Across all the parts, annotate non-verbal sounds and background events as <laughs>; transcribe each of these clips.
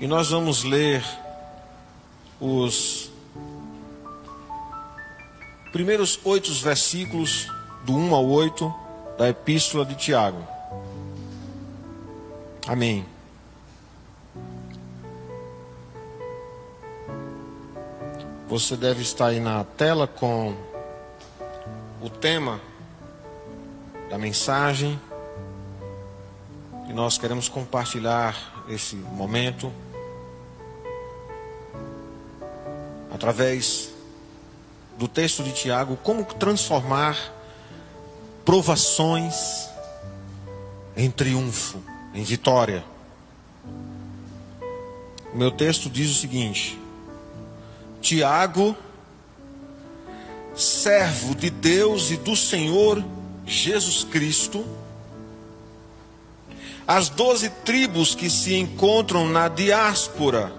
E nós vamos ler os primeiros oito versículos, do 1 ao 8, da Epístola de Tiago. Amém. Você deve estar aí na tela com o tema da mensagem. E nós queremos compartilhar esse momento através do texto de Tiago, como transformar provações em triunfo, em vitória. O meu texto diz o seguinte: Tiago, servo de Deus e do Senhor Jesus Cristo, as doze tribos que se encontram na diáspora,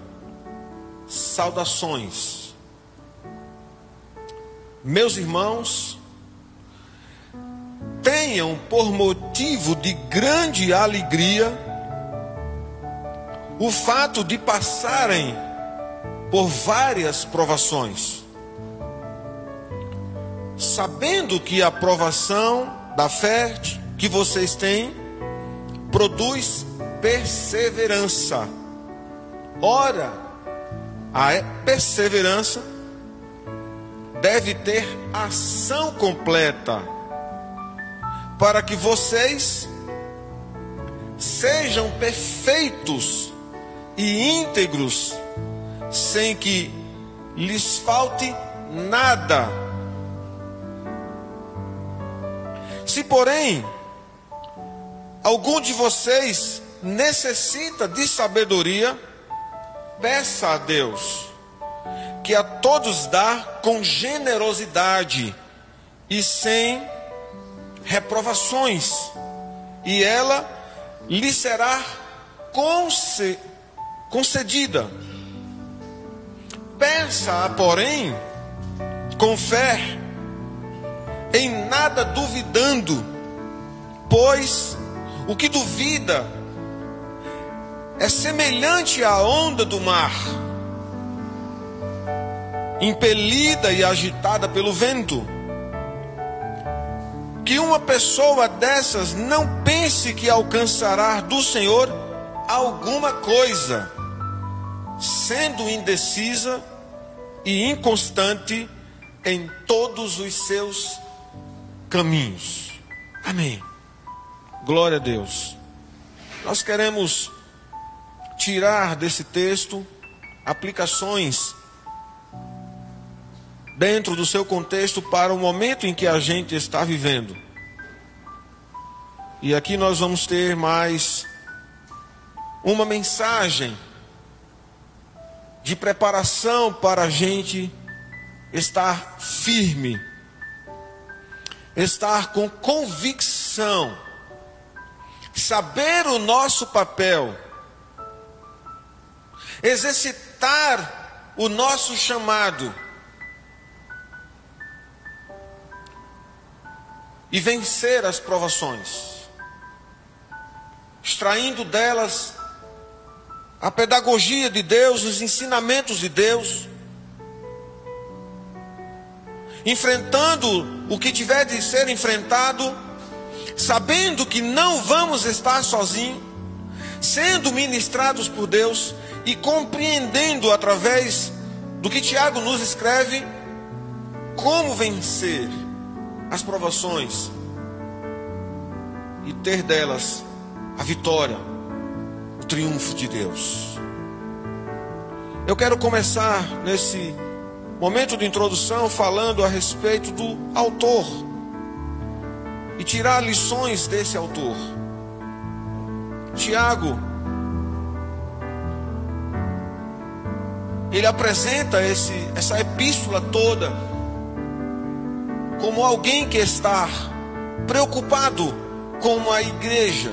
saudações. Meus irmãos, tenham por motivo de grande alegria o fato de passarem por várias provações, sabendo que a provação da fé que vocês têm produz perseverança. Ora, a perseverança deve ter ação completa, para que vocês sejam perfeitos e íntegros sem que lhes falte nada. Se, porém, algum de vocês necessita de sabedoria, peça a Deus, que a todos dá com generosidade e sem reprovações, e ela lhe será concedida. Peça, porém, com fé, em nada duvidando, pois o que duvida é semelhante à onda do mar, impelida e agitada pelo vento. Que uma pessoa dessas não pense que alcançará do Senhor alguma coisa, sendo indecisa e inconstante em todos os seus caminhos. Amém. Glória a Deus. Nós queremos tirar desse texto aplicações dentro do seu contexto para o momento em que a gente está vivendo. E aqui nós vamos ter mais uma mensagem de preparação para a gente estar firme, estar com convicção, saber o nosso papel, exercitar o nosso chamado e vencer as provações, extraindo delas a pedagogia de Deus, os ensinamentos de Deus, enfrentando o que tiver de ser enfrentado, sabendo que não vamos estar sozinhos, sendo ministrados por Deus e compreendendo através do que Tiago nos escreve como vencer as provações e ter delas a vitória triunfo de Deus. Eu quero começar nesse momento de introdução falando a respeito do autor e tirar lições desse autor. Tiago, ele apresenta esse, essa epístola toda como alguém que está preocupado com a igreja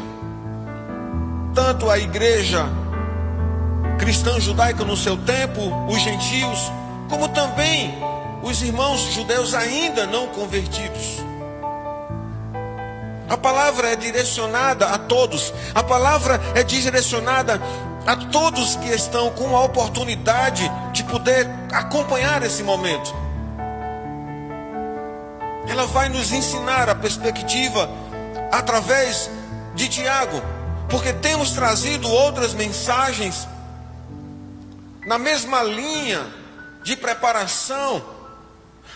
tanto a igreja cristã judaica no seu tempo, os gentios, como também os irmãos judeus ainda não convertidos. A palavra é direcionada a todos, a palavra é direcionada a todos que estão com a oportunidade de poder acompanhar esse momento. Ela vai nos ensinar a perspectiva através de Tiago, porque temos trazido outras mensagens na mesma linha de preparação,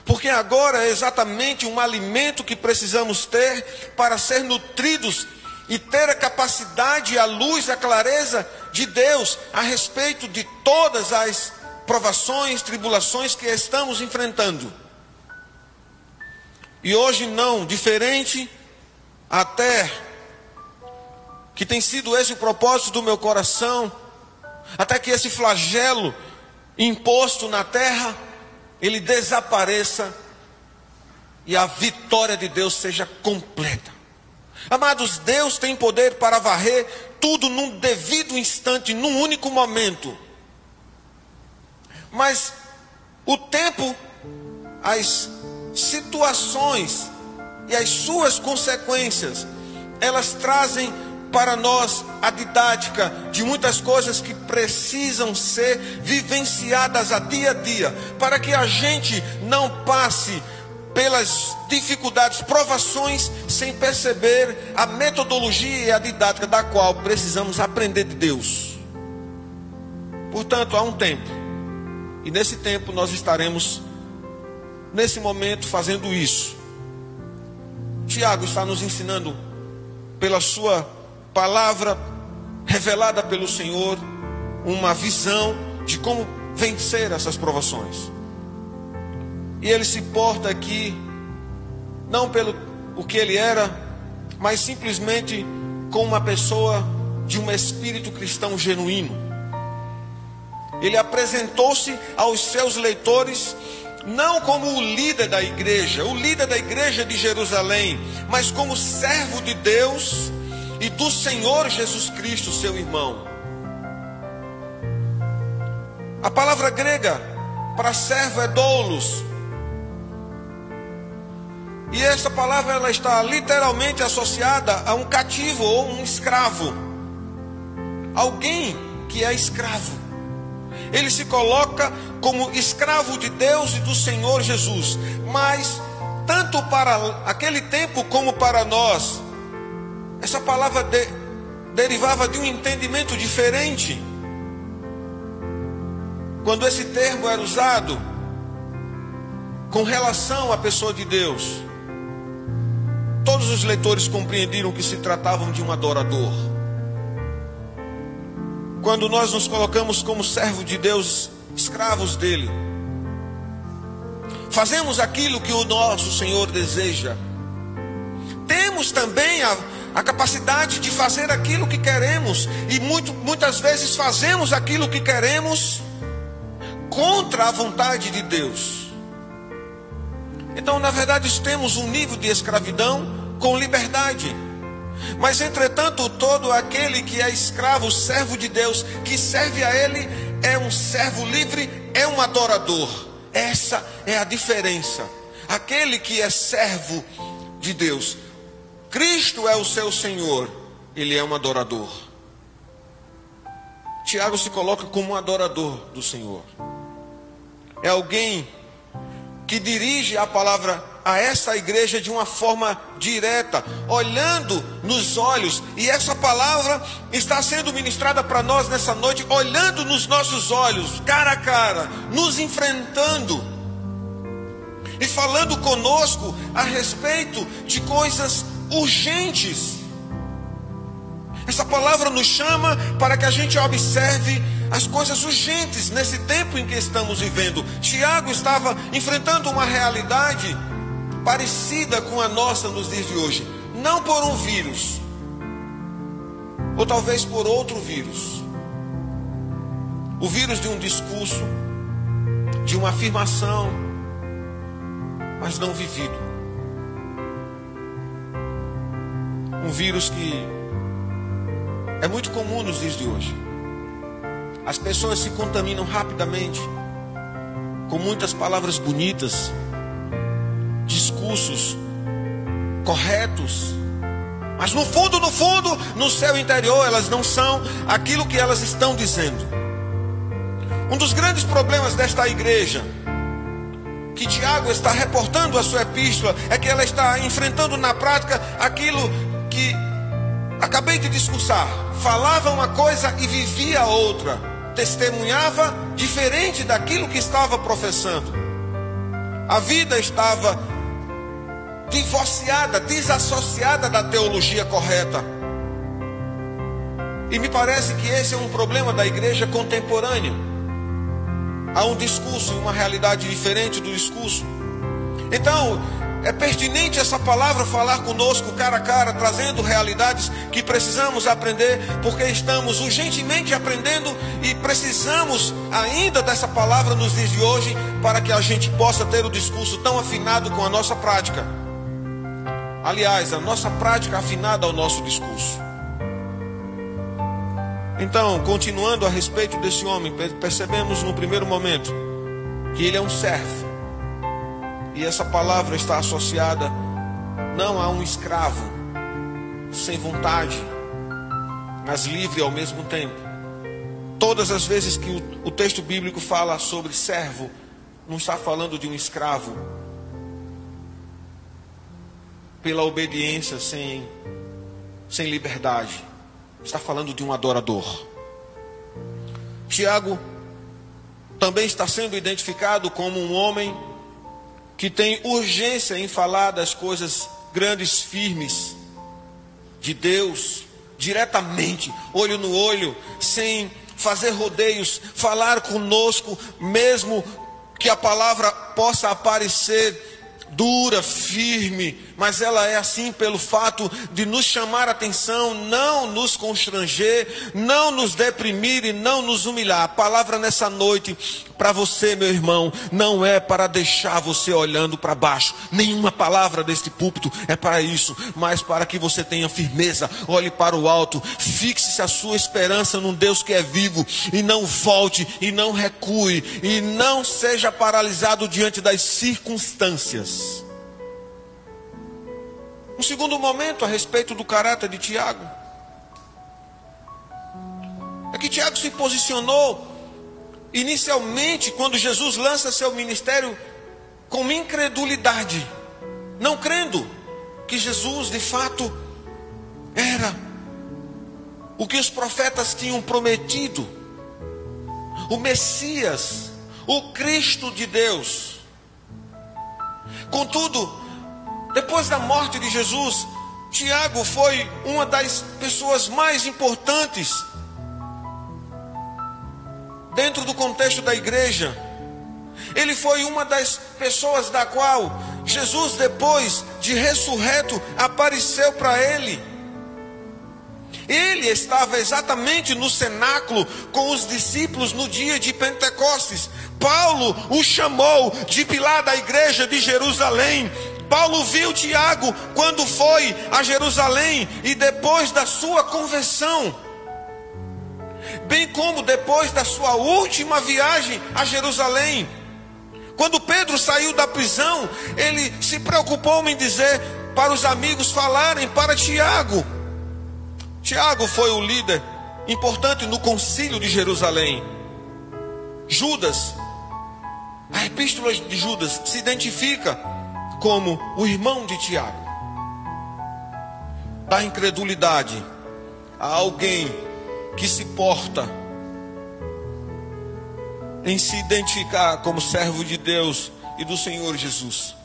porque agora é exatamente um alimento que precisamos ter para ser nutridos e ter a capacidade, a luz, a clareza de Deus a respeito de todas as provações, tribulações que estamos enfrentando. E hoje não, diferente até que tem sido esse o propósito do meu coração, até que esse flagelo imposto na terra ele desapareça e a vitória de Deus seja completa. Amados, Deus tem poder para varrer tudo num devido instante, num único momento. Mas o tempo, as situações e as suas consequências, elas trazem para nós a didática de muitas coisas que precisam ser vivenciadas a dia a dia, para que a gente não passe pelas dificuldades, provações, sem perceber a metodologia e a didática da qual precisamos aprender de Deus. Portanto, há um tempo, e nesse tempo nós estaremos, nesse momento, fazendo isso. Tiago está nos ensinando, pela sua palavra revelada pelo Senhor, uma visão de como vencer essas provações. E ele se porta aqui, não pelo o que ele era, mas simplesmente como uma pessoa de um espírito cristão genuíno. Ele apresentou-se aos seus leitores não como o líder da igreja, o líder da igreja de Jerusalém, mas como servo de Deus e do Senhor Jesus Cristo, seu irmão. A palavra grega para servo é doulos, e essa palavra ela está literalmente associada a um cativo ou um escravo. Alguém que é escravo. Ele se coloca como escravo de Deus e do Senhor Jesus. Mas tanto para aquele tempo como para nós, essa palavra de, derivava de um entendimento diferente. Quando esse termo era usado com relação à pessoa de Deus. Todos os leitores compreenderam que se tratavam de um adorador. Quando nós nos colocamos como servo de Deus, escravos dele, fazemos aquilo que o nosso Senhor deseja. Temos também a, a capacidade de fazer aquilo que queremos, e muito, muitas vezes fazemos aquilo que queremos contra a vontade de Deus. Então, na verdade, temos um nível de escravidão com liberdade. Mas, entretanto, todo aquele que é escravo, servo de Deus, que serve a Ele, é um servo livre, é um adorador. Essa é a diferença. Aquele que é servo de Deus, Cristo é o seu Senhor, ele é um adorador. Tiago se coloca como um adorador do Senhor. É alguém que dirige a palavra a essa igreja de uma forma direta, olhando nos olhos, e essa palavra está sendo ministrada para nós nessa noite, olhando nos nossos olhos, cara a cara, nos enfrentando e falando conosco a respeito de coisas urgentes. Essa palavra nos chama para que a gente observe as coisas urgentes nesse tempo em que estamos vivendo. Tiago estava enfrentando uma realidade parecida com a nossa nos dias de hoje, não por um vírus, ou talvez por outro vírus. O vírus de um discurso, de uma afirmação, mas não vivido. Um vírus que é muito comum nos dias de hoje. As pessoas se contaminam rapidamente com muitas palavras bonitas, discursos corretos, Mas no fundo, no fundo, no seu interior, elas não são aquilo que elas estão dizendo. Um dos grandes problemas desta igreja, que Tiago está reportando a sua epístola, é que ela está enfrentando na prática aquilo que acabei de discursar. Falava uma coisa e vivia outra. Testemunhava diferente daquilo que estava professando. A vida estava divorciada, desassociada da teologia correta. E me parece que esse é um problema da igreja contemporânea. Há um discurso, uma realidade diferente do discurso. Então, é pertinente essa palavra falar conosco cara a cara, trazendo realidades que precisamos aprender, porque estamos urgentemente aprendendo e precisamos ainda dessa palavra nos dias de hoje, para que a gente possa ter o discurso tão afinado com a nossa prática. Aliás, a nossa prática afinada ao nosso discurso. Então, continuando a respeito desse homem, percebemos no primeiro momento que ele é um servo e essa palavra está associada não a um escravo, sem vontade, mas livre ao mesmo tempo. Todas as vezes que o, texto bíblico fala sobre servo, não está falando de um escravo pela obediência sem, sem liberdade. Está falando de um adorador. Tiago também está sendo identificado como um homem que tem urgência em falar das coisas grandes, firmes de Deus, diretamente, olho no olho, sem fazer rodeios, falar conosco, mesmo que a palavra possa aparecer dura, firme, mas ela é assim pelo fato de nos chamar atenção, não nos constranger, não nos deprimir e não nos humilhar. A palavra nessa noite para você, meu irmão, não é para deixar você olhando para baixo. Nenhuma palavra deste púlpito é para isso, mas para que você tenha firmeza, olhe para o alto, fixe a sua esperança num Deus que é vivo e não volte e não recue e não seja paralisado diante das circunstâncias. Um segundo momento a respeito do caráter de Tiago. É que Tiago se posicionou inicialmente, quando Jesus lança seu ministério, com incredulidade, não crendo que Jesus de fato era o que os profetas tinham prometido, o Messias, o Cristo de Deus. Contudo, depois da morte de Jesus, Tiago foi uma das pessoas mais importantes dentro do contexto da igreja. Ele foi uma das pessoas da qual Jesus, depois de ressurreto, apareceu para ele. Ele estava exatamente no cenáculo com os discípulos no dia de Pentecostes. Paulo o chamou de pilar da igreja de Jerusalém. Paulo viu Tiago quando foi a Jerusalém e depois da sua conversão bem como depois da sua última viagem a Jerusalém. Quando Pedro saiu da prisão, ele se preocupou em dizer para os amigos falarem para Tiago. Tiago foi o líder importante no concílio de Jerusalém. Judas, a epístola de Judas se identifica como o irmão de Tiago. Da incredulidade a alguém que se porta em se identificar como servo de Deus e do Senhor Jesus.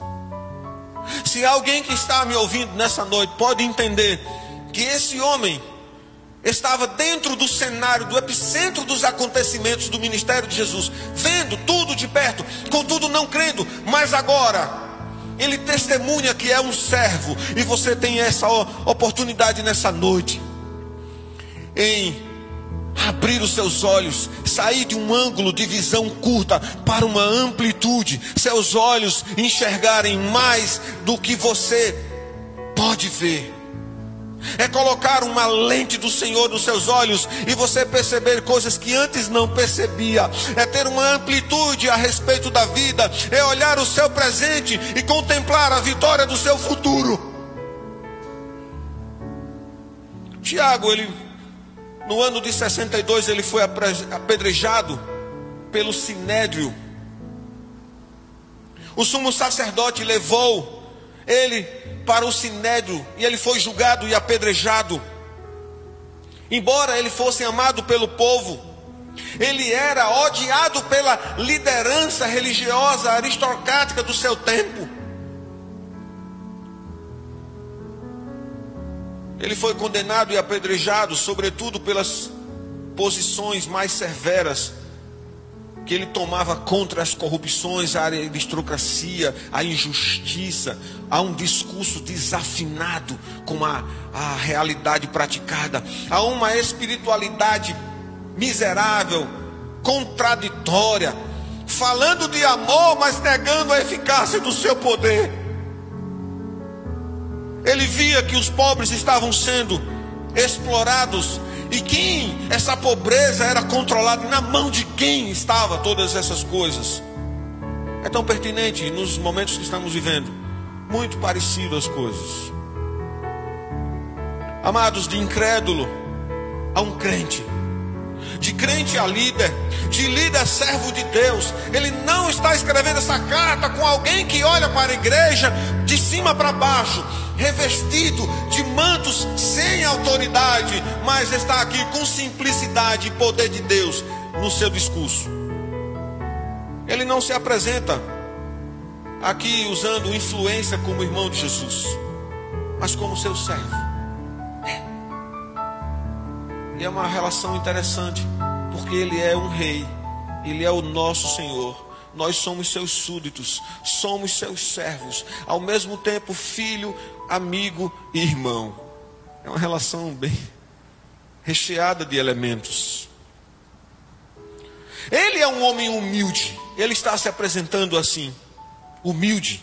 Se alguém que está me ouvindo nessa noite pode entender que esse homem estava dentro do cenário, do epicentro dos acontecimentos do ministério de Jesus, vendo tudo de perto, contudo não crendo, mas agora ele testemunha que é um servo, e você tem essa oportunidade nessa noite em abrir os seus olhos, sair de um ângulo de visão curta para uma amplitude, seus olhos enxergarem mais do que você pode ver. É colocar uma lente do Senhor nos seus olhos e você perceber coisas que antes não percebia. É ter uma amplitude a respeito da vida. É olhar o seu presente e contemplar a vitória do seu futuro. Tiago, ele no ano de 62 ele foi apedrejado pelo sinédrio. O sumo sacerdote levou ele para o sinédrio e ele foi julgado e apedrejado. Embora ele fosse amado pelo povo, ele era odiado pela liderança religiosa aristocrática do seu tempo. Ele foi condenado e apedrejado, sobretudo pelas posições mais severas que ele tomava contra as corrupções, a aristocracia, a injustiça, a um discurso desafinado com a, a realidade praticada, a uma espiritualidade miserável, contraditória, falando de amor, mas negando a eficácia do seu poder. Ele via que os pobres estavam sendo explorados e quem essa pobreza era controlada, na mão de quem estava todas essas coisas. É tão pertinente nos momentos que estamos vivendo, muito parecido as coisas. Amados, de incrédulo a um crente, de crente a líder, de líder a servo de Deus. Ele não está escrevendo essa carta com alguém que olha para a igreja de cima para baixo revestido de mantos sem autoridade, mas está aqui com simplicidade e poder de Deus no seu discurso. Ele não se apresenta aqui usando influência como irmão de Jesus, mas como seu servo. É. E é uma relação interessante, porque ele é um rei, ele é o nosso Senhor nós somos seus súditos, somos seus servos, ao mesmo tempo filho, amigo e irmão. É uma relação bem recheada de elementos. Ele é um homem humilde, ele está se apresentando assim, humilde.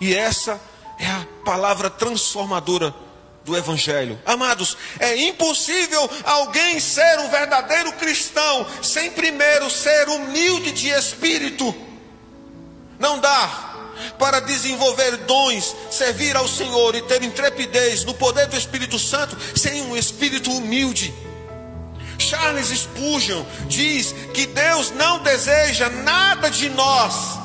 E essa é a palavra transformadora do Evangelho. Amados, é impossível alguém ser um verdadeiro cristão sem primeiro ser humilde de espírito. Não dá para desenvolver dons, servir ao Senhor e ter intrepidez no poder do Espírito Santo sem um espírito humilde. Charles Spurgeon diz que Deus não deseja nada de nós,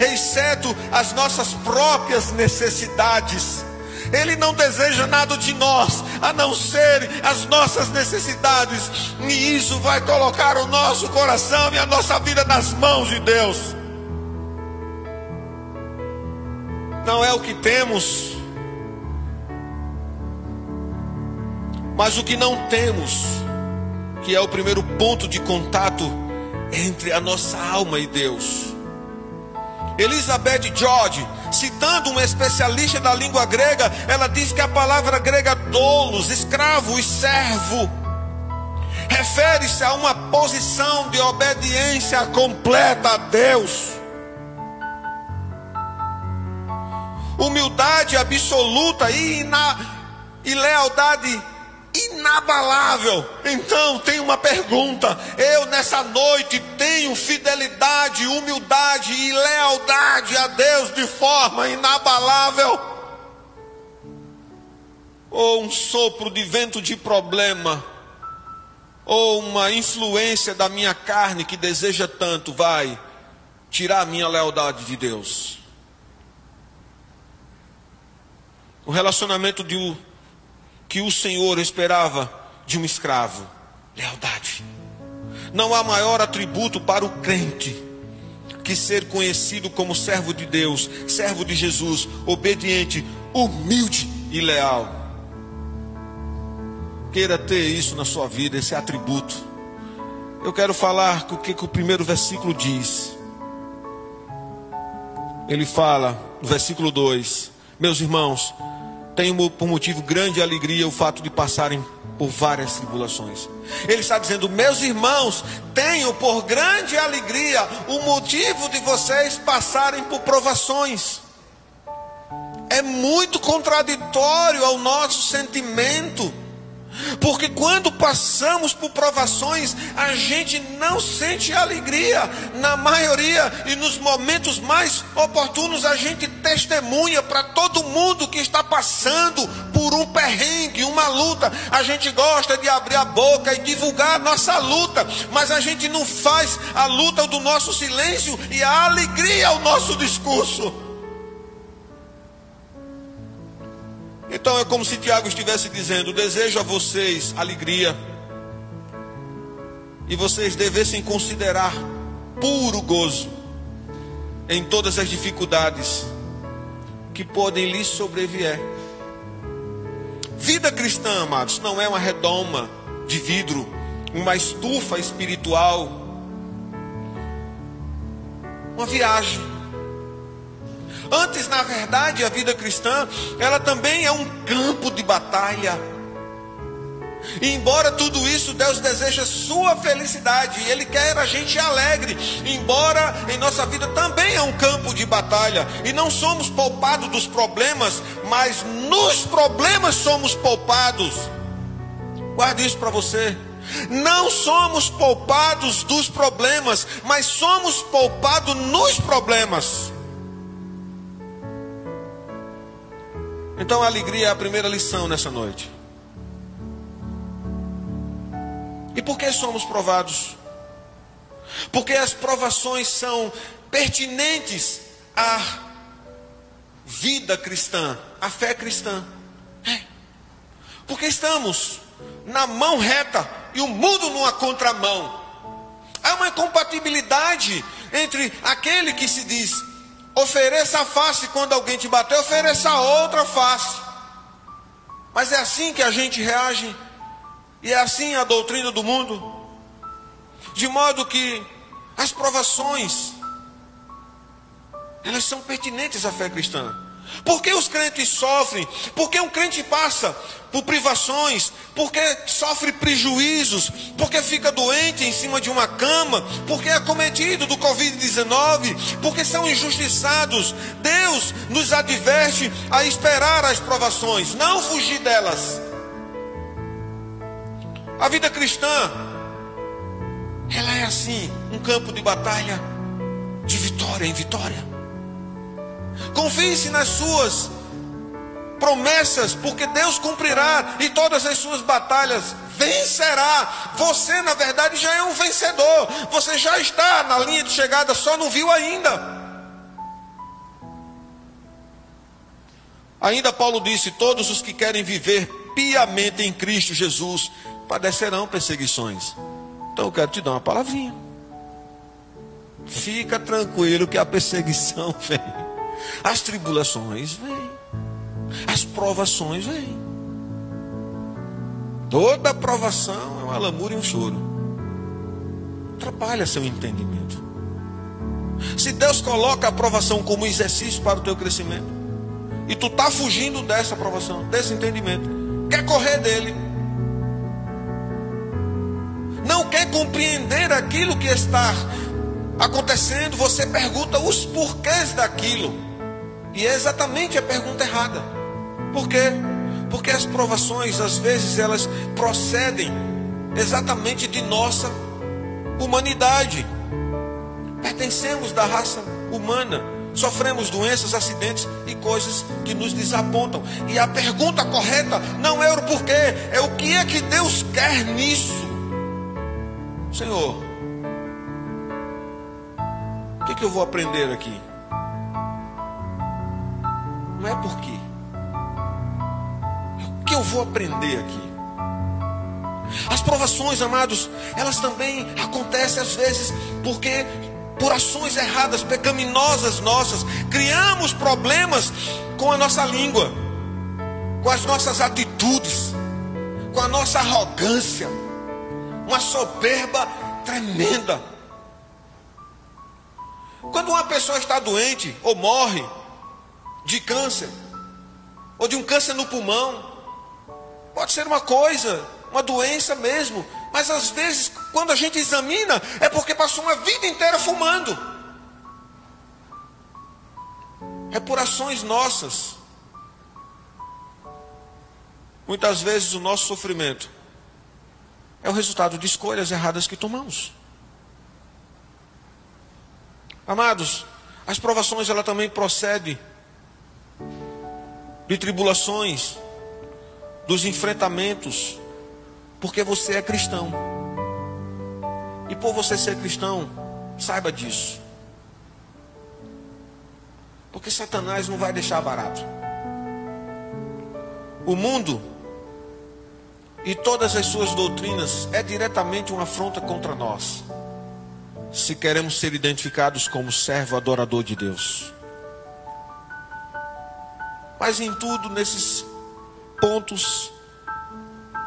exceto as nossas próprias necessidades. Ele não deseja nada de nós, a não ser as nossas necessidades, e isso vai colocar o nosso coração e a nossa vida nas mãos de Deus. Não é o que temos, mas o que não temos, que é o primeiro ponto de contato entre a nossa alma e Deus. Elizabeth George, citando uma especialista da língua grega, ela diz que a palavra grega dolos, escravo e servo, refere-se a uma posição de obediência completa a Deus. Humildade absoluta e, na, e lealdade inabalável. Então, tem uma pergunta: eu nessa noite tenho fidelidade, humildade e lealdade a Deus de forma inabalável? Ou um sopro de vento de problema? Ou uma influência da minha carne que deseja tanto vai tirar a minha lealdade de Deus? O relacionamento de que o Senhor esperava de um escravo: lealdade. Não há maior atributo para o crente que ser conhecido como servo de Deus, servo de Jesus, obediente, humilde e leal. Queira ter isso na sua vida, esse atributo. Eu quero falar o que, que o primeiro versículo diz. Ele fala, no versículo 2: Meus irmãos, tenho por motivo grande alegria o fato de passarem por várias tribulações. Ele está dizendo: Meus irmãos, tenho por grande alegria o motivo de vocês passarem por provações. É muito contraditório ao nosso sentimento Porque quando passamos por provações, a gente não sente alegria. Na maioria e nos momentos mais oportunos, a gente testemunha para todo mundo que está passando por um perrengue, uma luta. A gente gosta de abrir a boca e divulgar a nossa luta, mas a gente não faz a luta do nosso silêncio e a alegria ao nosso discurso. Então é como se Tiago estivesse dizendo: desejo a vocês alegria, e vocês devessem considerar puro gozo em todas as dificuldades que podem lhes sobrevier. Vida cristã, amados, não é uma redoma de vidro, uma estufa espiritual, uma viagem Antes, na verdade, a vida cristã, ela também é um campo de batalha. E embora tudo isso, Deus deseja sua felicidade, Ele quer a gente alegre, embora em nossa vida também é um campo de batalha, e não somos poupados dos problemas, mas nos problemas somos poupados. Guarde isso para você. Não somos poupados dos problemas, mas somos poupados nos problemas. Então a alegria é a primeira lição nessa noite. E por que somos provados? Porque as provações são pertinentes à vida cristã, à fé cristã. É. Porque estamos na mão reta e o mundo numa contramão. Há uma incompatibilidade entre aquele que se diz Ofereça a face quando alguém te bater, ofereça outra face. Mas é assim que a gente reage, e é assim a doutrina do mundo, de modo que as provações, elas são pertinentes à fé cristã. Por que os crentes sofrem? Por que um crente passa por privações? Por que sofre prejuízos? Por que fica doente em cima de uma cama? Por que é cometido do Covid-19? Porque são injustiçados. Deus nos adverte a esperar as provações, não fugir delas. A vida cristã, ela é assim, um campo de batalha, de vitória em vitória. Confie-se nas suas promessas, porque Deus cumprirá e todas as suas batalhas vencerá. Você, na verdade, já é um vencedor. Você já está na linha de chegada, só não viu ainda. Ainda Paulo disse: Todos os que querem viver piamente em Cristo Jesus padecerão perseguições. Então eu quero te dar uma palavrinha. Fica tranquilo que a perseguição <laughs> vem. As tribulações vêm. As provações vêm. Toda provação é uma lamúria e um choro. Atrapalha seu entendimento. Se Deus coloca a provação como exercício para o teu crescimento, e tu está fugindo dessa aprovação, desse entendimento, quer correr dele, não quer compreender aquilo que está acontecendo, você pergunta os porquês daquilo. E é exatamente a pergunta errada. Por quê? Porque as provações, às vezes, elas procedem exatamente de nossa humanidade. Pertencemos da raça humana. Sofremos doenças, acidentes e coisas que nos desapontam. E a pergunta correta não é o porquê, é o que é que Deus quer nisso. Senhor, o que, é que eu vou aprender aqui? Não é por quê. Que eu vou aprender aqui? As provações, amados, elas também acontecem às vezes porque por ações erradas, pecaminosas nossas, criamos problemas com a nossa língua, com as nossas atitudes, com a nossa arrogância, uma soberba tremenda. Quando uma pessoa está doente ou morre, de câncer, ou de um câncer no pulmão. Pode ser uma coisa, uma doença mesmo, mas às vezes, quando a gente examina, é porque passou uma vida inteira fumando. É por ações nossas. Muitas vezes o nosso sofrimento é o resultado de escolhas erradas que tomamos. Amados, as provações ela também procede de tribulações, dos enfrentamentos, porque você é cristão. E por você ser cristão, saiba disso. Porque Satanás não vai deixar barato. O mundo e todas as suas doutrinas é diretamente uma afronta contra nós. Se queremos ser identificados como servo adorador de Deus. Mas em tudo, nesses pontos,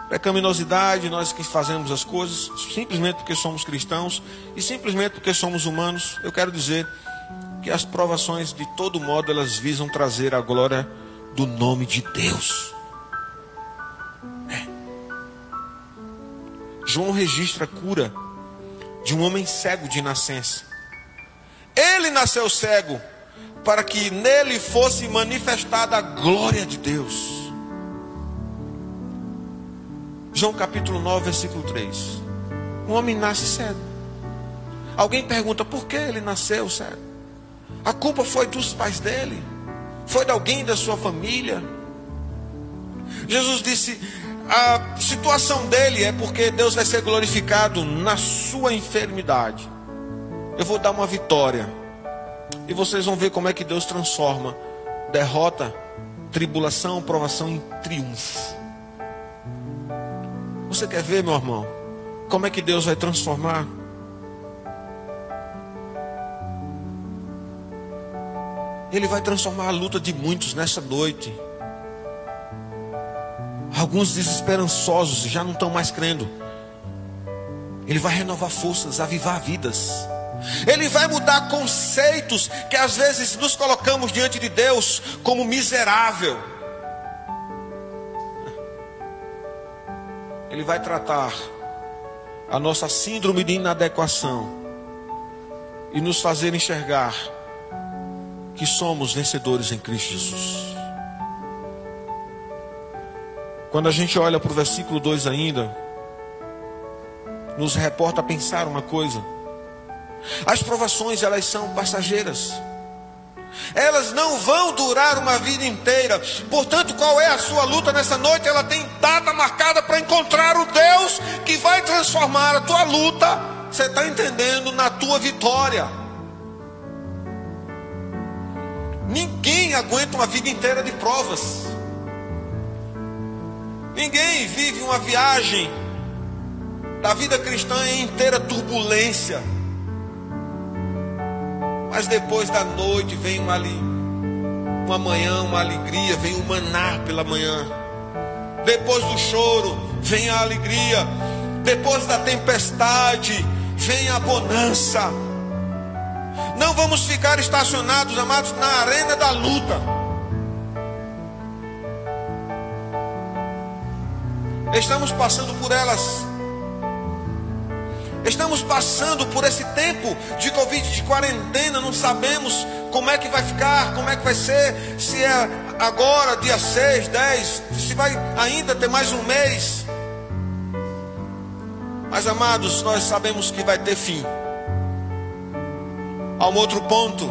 pecaminosidade, nós que fazemos as coisas, simplesmente porque somos cristãos e simplesmente porque somos humanos, eu quero dizer que as provações, de todo modo, elas visam trazer a glória do nome de Deus. João registra a cura de um homem cego de nascença. Ele nasceu cego para que nele fosse manifestada a glória de Deus. João capítulo 9, versículo 3. Um homem nasce cego. Alguém pergunta por que ele nasceu cego? A culpa foi dos pais dele? Foi de alguém da sua família? Jesus disse: a situação dele é porque Deus vai ser glorificado na sua enfermidade. Eu vou dar uma vitória. E vocês vão ver como é que Deus transforma derrota, tribulação, provação em triunfo. Você quer ver, meu irmão, como é que Deus vai transformar? Ele vai transformar a luta de muitos nessa noite. Alguns desesperançosos já não estão mais crendo. Ele vai renovar forças, avivar vidas. Ele vai mudar conceitos que às vezes nos colocamos diante de Deus como miserável. Ele vai tratar a nossa síndrome de inadequação e nos fazer enxergar que somos vencedores em Cristo Jesus. Quando a gente olha para o versículo 2 ainda, nos reporta a pensar uma coisa. As provações, elas são passageiras. Elas não vão durar uma vida inteira. Portanto, qual é a sua luta nessa noite? Ela tem data marcada para encontrar o Deus que vai transformar a tua luta. Você está entendendo? Na tua vitória. Ninguém aguenta uma vida inteira de provas. Ninguém vive uma viagem da vida cristã em inteira turbulência. Mas depois da noite vem uma, uma manhã, uma alegria, vem o maná pela manhã. Depois do choro, vem a alegria. Depois da tempestade, vem a bonança. Não vamos ficar estacionados, amados, na arena da luta. Estamos passando por elas. Estamos passando por esse tempo de Covid, de quarentena, não sabemos como é que vai ficar, como é que vai ser, se é agora, dia 6, 10, se vai ainda ter mais um mês. Mas amados, nós sabemos que vai ter fim. Há um outro ponto.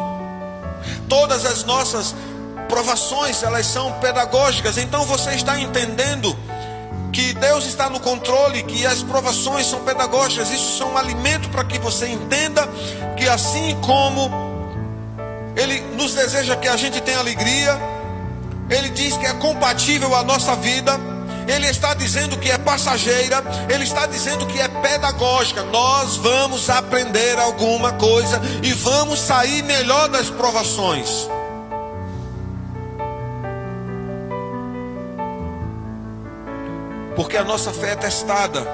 Todas as nossas provações, elas são pedagógicas. Então você está entendendo que Deus está no controle, que as provações são pedagógicas, isso são um alimento para que você entenda que assim como Ele nos deseja que a gente tenha alegria, Ele diz que é compatível à nossa vida, Ele está dizendo que é passageira, Ele está dizendo que é pedagógica. Nós vamos aprender alguma coisa e vamos sair melhor das provações. Porque a nossa fé é testada.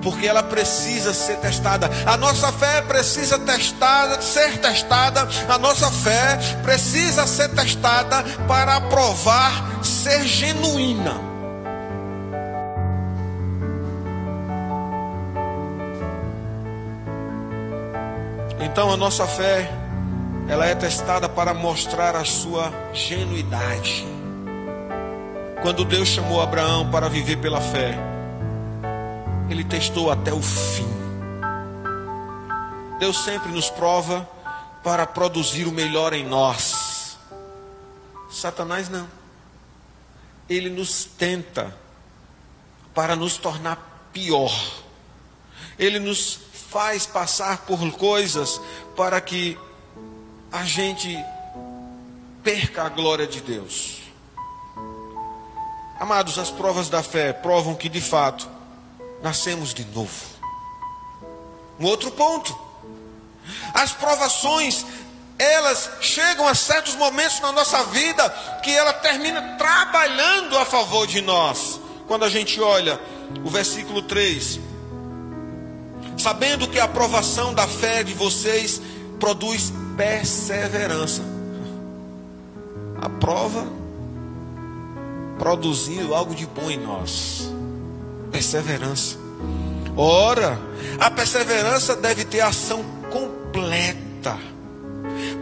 Porque ela precisa ser testada. A nossa fé precisa testada, ser testada. A nossa fé precisa ser testada para provar ser genuína. Então a nossa fé ela é testada para mostrar a sua genuidade. Quando Deus chamou Abraão para viver pela fé, ele testou até o fim. Deus sempre nos prova para produzir o melhor em nós. Satanás não. Ele nos tenta para nos tornar pior. Ele nos faz passar por coisas para que a gente perca a glória de Deus. Amados, as provas da fé provam que de fato nascemos de novo. Um outro ponto. As provações, elas chegam a certos momentos na nossa vida que ela termina trabalhando a favor de nós. Quando a gente olha o versículo 3, sabendo que a aprovação da fé de vocês produz perseverança. A prova produzindo algo de bom em nós. Perseverança. Ora, a perseverança deve ter ação completa,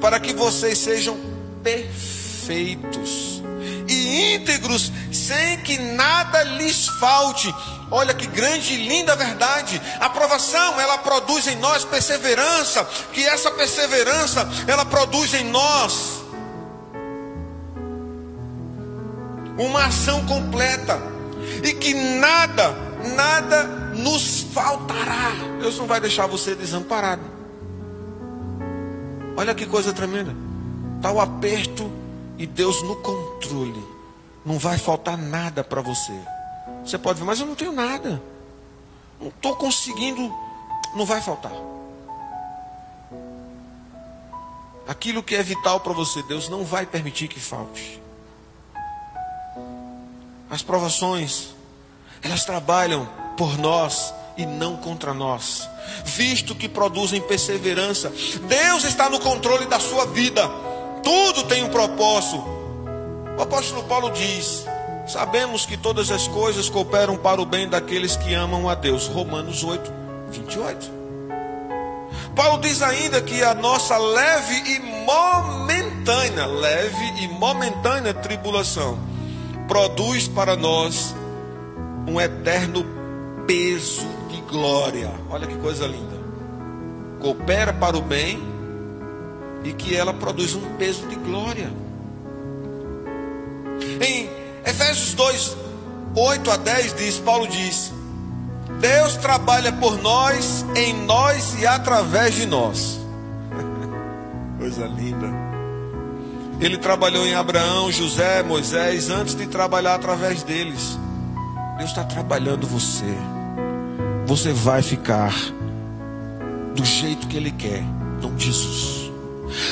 para que vocês sejam perfeitos e íntegros, sem que nada lhes falte. Olha que grande e linda verdade. A aprovação, ela produz em nós perseverança, que essa perseverança, ela produz em nós uma ação completa e que nada, nada nos faltará. Deus não vai deixar você desamparado. Olha que coisa tremenda. Está o aperto e Deus no controle. Não vai faltar nada para você. Você pode ver, mas eu não tenho nada. Não estou conseguindo. Não vai faltar. Aquilo que é vital para você, Deus não vai permitir que falte. As provações, elas trabalham por nós e não contra nós, visto que produzem perseverança. Deus está no controle da sua vida, tudo tem um propósito. O apóstolo Paulo diz: Sabemos que todas as coisas cooperam para o bem daqueles que amam a Deus. Romanos 8, 28. Paulo diz ainda que a nossa leve e momentânea, leve e momentânea tribulação produz para nós um eterno peso de glória. Olha que coisa linda. Coopera para o bem e que ela produz um peso de glória. Em Efésios 2, 8 a 10 diz, Paulo diz: Deus trabalha por nós, em nós e através de nós. <laughs> coisa linda. Ele trabalhou em Abraão, José, Moisés, antes de trabalhar através deles. Deus está trabalhando você. Você vai ficar do jeito que Ele quer, de Jesus.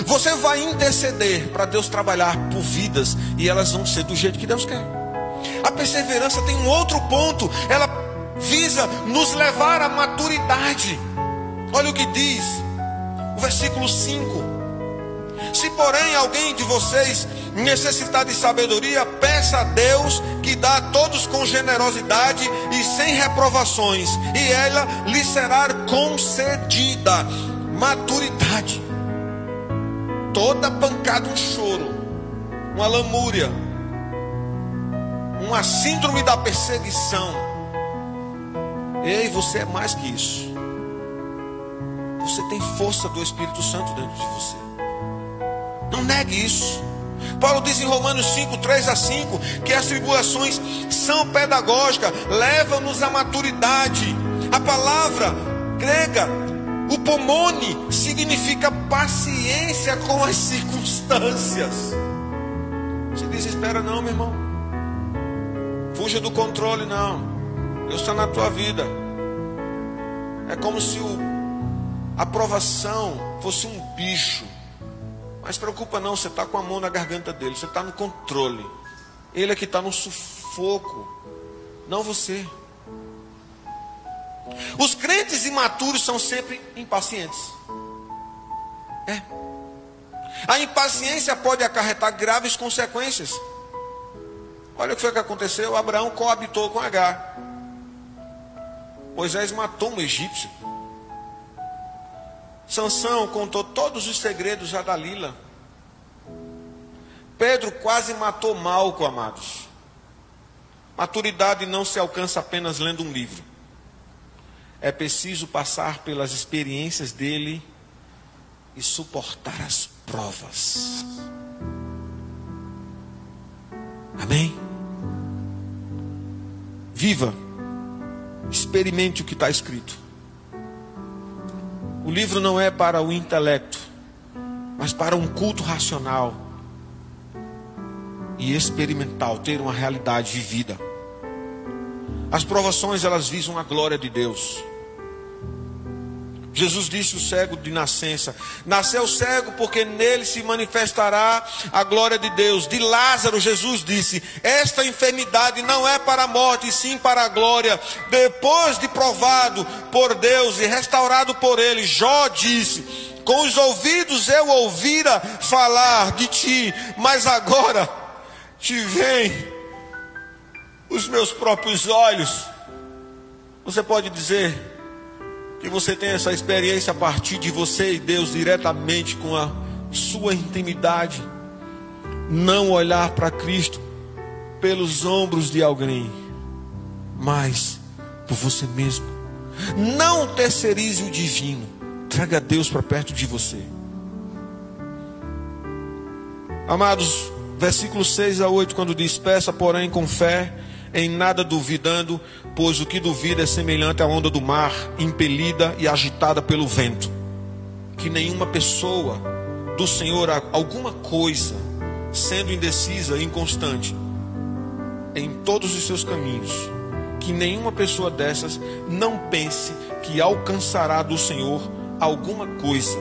Você vai interceder para Deus trabalhar por vidas e elas vão ser do jeito que Deus quer. A perseverança tem um outro ponto, ela visa nos levar à maturidade. Olha o que diz o versículo 5. Se porém alguém de vocês necessitar de sabedoria, peça a Deus que dá a todos com generosidade e sem reprovações, e ela lhe será concedida. Maturidade. Toda pancada, um choro, uma lamúria, uma síndrome da perseguição. Ei, você é mais que isso. Você tem força do Espírito Santo dentro de você. Não negue isso. Paulo diz em Romanos 5, 3 a 5, que as tribulações são pedagógicas, levam-nos à maturidade. A palavra grega, o pomone, significa paciência com as circunstâncias. Se desespera, não, meu irmão. Fuja do controle, não. Deus está na tua vida. É como se o, a aprovação fosse um bicho mas preocupa não, você está com a mão na garganta dele, você está no controle. Ele é que está no sufoco, não você. Os crentes imaturos são sempre impacientes. É. A impaciência pode acarretar graves consequências. Olha o que foi que aconteceu: Abraão coabitou com Agar. Moisés matou um egípcio. Sansão contou todos os segredos a Dalila. Pedro quase matou Malco, amados. Maturidade não se alcança apenas lendo um livro. É preciso passar pelas experiências dele e suportar as provas. Amém? Viva, experimente o que está escrito. O livro não é para o intelecto, mas para um culto racional e experimental, ter uma realidade vivida. As provações elas visam a glória de Deus. Jesus disse o cego de nascença: Nasceu cego porque nele se manifestará a glória de Deus. De Lázaro, Jesus disse: Esta enfermidade não é para a morte, e sim para a glória. Depois de provado por Deus e restaurado por ele, Jó disse: Com os ouvidos eu ouvira falar de ti, mas agora te vem os meus próprios olhos. Você pode dizer, que você tenha essa experiência a partir de você e Deus diretamente com a sua intimidade. Não olhar para Cristo pelos ombros de alguém, mas por você mesmo. Não terceirize o divino. Traga Deus para perto de você. Amados, versículos 6 a 8, quando diz: Peça, porém, com fé em nada duvidando, pois o que duvida é semelhante à onda do mar, impelida e agitada pelo vento. Que nenhuma pessoa do Senhor, alguma coisa, sendo indecisa e inconstante em todos os seus caminhos, que nenhuma pessoa dessas não pense que alcançará do Senhor alguma coisa,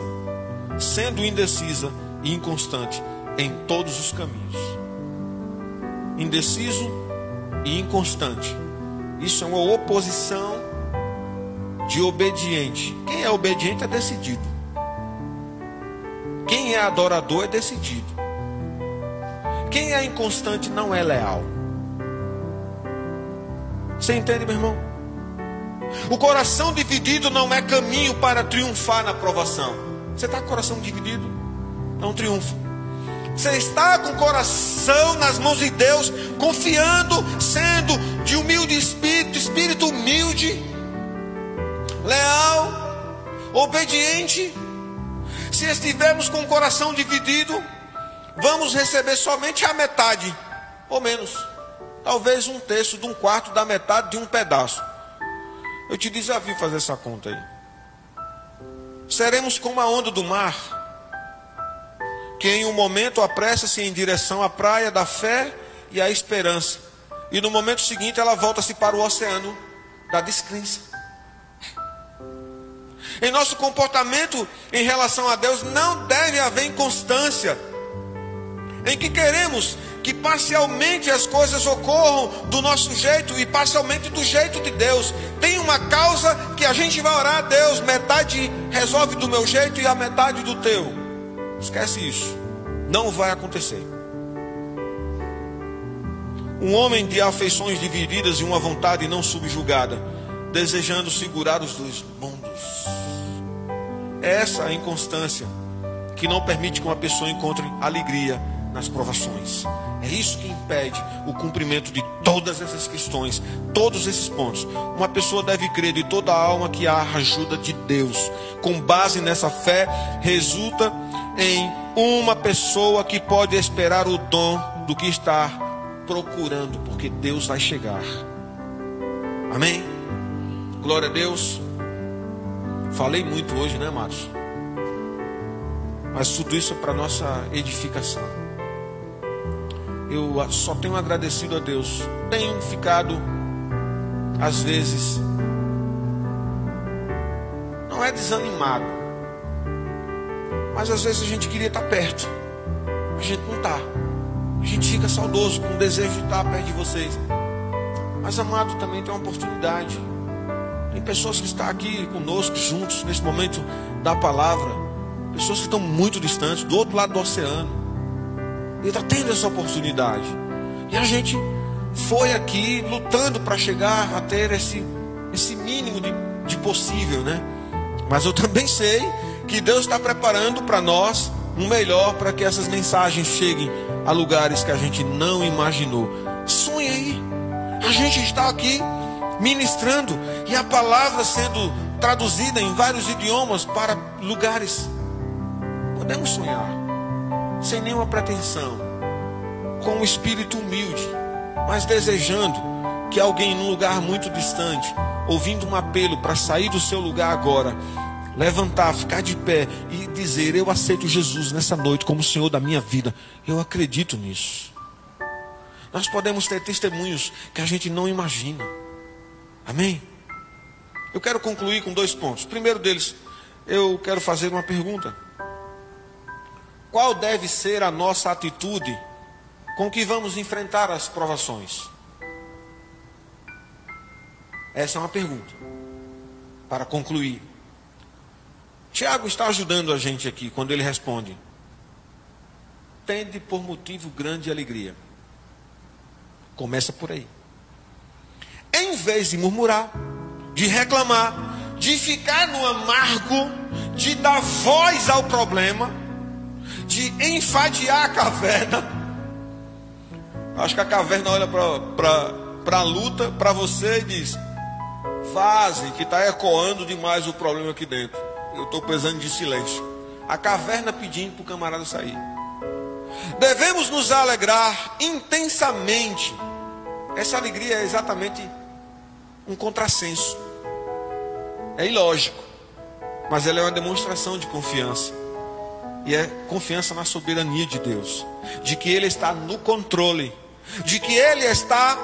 sendo indecisa e inconstante em todos os caminhos. Indeciso e inconstante. Isso é uma oposição de obediente. Quem é obediente é decidido. Quem é adorador é decidido. Quem é inconstante não é leal. Você entende, meu irmão? O coração dividido não é caminho para triunfar na provação. Você está com o coração dividido? Não triunfa. Você está com o coração nas mãos de Deus, confiando, sendo de humilde espírito, espírito humilde, leal, obediente. Se estivermos com o coração dividido, vamos receber somente a metade, ou menos, talvez um terço de um quarto da metade de um pedaço. Eu te desafio fazer essa conta aí. Seremos como a onda do mar que em um momento apressa-se em direção à praia da fé e à esperança, e no momento seguinte ela volta-se para o oceano da descrença. Em nosso comportamento em relação a Deus não deve haver inconstância, em que queremos que parcialmente as coisas ocorram do nosso jeito e parcialmente do jeito de Deus. Tem uma causa que a gente vai orar a Deus, metade resolve do meu jeito e a metade do teu. Esquece isso. Não vai acontecer. Um homem de afeições divididas e uma vontade não subjugada, desejando segurar os dois mundos. Essa é a inconstância que não permite que uma pessoa encontre alegria nas provações. É isso que impede o cumprimento de todas essas questões, todos esses pontos. Uma pessoa deve crer de toda a alma que há ajuda de Deus. Com base nessa fé, resulta em uma pessoa que pode esperar o dom do que está procurando, porque Deus vai chegar. Amém? Glória a Deus. Falei muito hoje, né, Marcos? Mas tudo isso é para nossa edificação. Eu só tenho agradecido a Deus. Tenho ficado, às vezes, não é desanimado, mas às vezes a gente queria estar perto. A gente não está. A gente fica saudoso com o desejo de estar perto de vocês. Mas amado também tem uma oportunidade. Tem pessoas que estão aqui conosco, juntos, nesse momento da palavra. Pessoas que estão muito distantes, do outro lado do oceano. E está tendo essa oportunidade. E a gente foi aqui lutando para chegar a ter esse, esse mínimo de, de possível, né? Mas eu também sei que Deus está preparando para nós um melhor para que essas mensagens cheguem a lugares que a gente não imaginou. Sonhe aí, A gente está aqui ministrando e a palavra sendo traduzida em vários idiomas para lugares. Podemos sonhar, sem nenhuma pretensão, com um espírito humilde, mas desejando que alguém num lugar muito distante, ouvindo um apelo para sair do seu lugar agora, levantar, ficar de pé e dizer: Eu aceito Jesus nessa noite como Senhor da minha vida. Eu acredito nisso. Nós podemos ter testemunhos que a gente não imagina. Amém? Eu quero concluir com dois pontos. Primeiro deles, eu quero fazer uma pergunta. Qual deve ser a nossa atitude com que vamos enfrentar as provações? Essa é uma pergunta. Para concluir. Tiago está ajudando a gente aqui quando ele responde: Tende por motivo grande alegria. Começa por aí em vez de murmurar, de reclamar, de ficar no amargo, de dar voz ao problema, de enfadear a caverna. Acho que a caverna olha para a luta, para você e diz: Vaze, que está ecoando demais o problema aqui dentro. Eu estou precisando de silêncio. A caverna pedindo para o camarada sair. Devemos nos alegrar intensamente. Essa alegria é exatamente um contrassenso. É ilógico, mas ela é uma demonstração de confiança. E é confiança na soberania de Deus, de que Ele está no controle, de que Ele está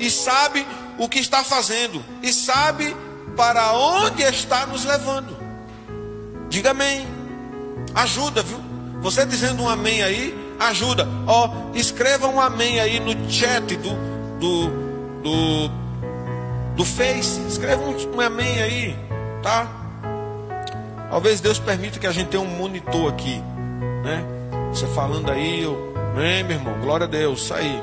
e sabe o que está fazendo, e sabe para onde está nos levando. Diga amém. Ajuda, viu? Você dizendo um amém aí, ajuda. Ó, escreva um amém aí no chat do, do, do do Face. Escreva um, um amém aí, tá? Talvez Deus permita que a gente tenha um monitor aqui, né? Você falando aí, eu, amém, meu irmão, glória a Deus, isso aí.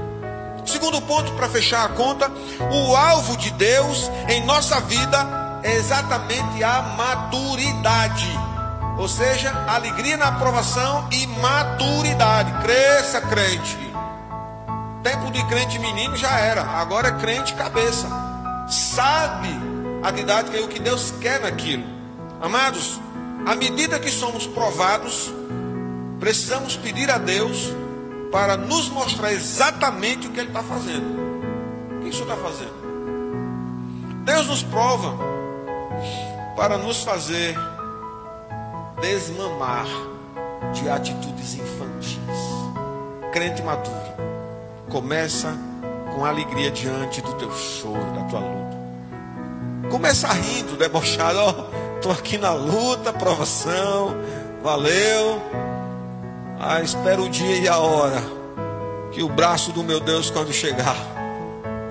Segundo ponto para fechar a conta, o alvo de Deus em nossa vida é exatamente a maturidade. Ou seja, alegria na aprovação e maturidade. Cresça, crente. Tempo de crente menino já era, agora é crente cabeça sabe a didática e o que Deus quer naquilo. Amados, à medida que somos provados, precisamos pedir a Deus para nos mostrar exatamente o que Ele está fazendo. O que isso está fazendo? Deus nos prova para nos fazer desmamar de atitudes infantis. Crente maduro começa com alegria diante do teu choro, da tua luta. Começa rindo, debochado, ó, oh, tô aqui na luta, provação, valeu. Ah, espero o dia e a hora que o braço do meu Deus quando chegar,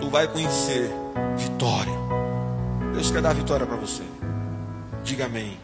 tu vai conhecer vitória. Deus quer dar vitória para você. Diga amém.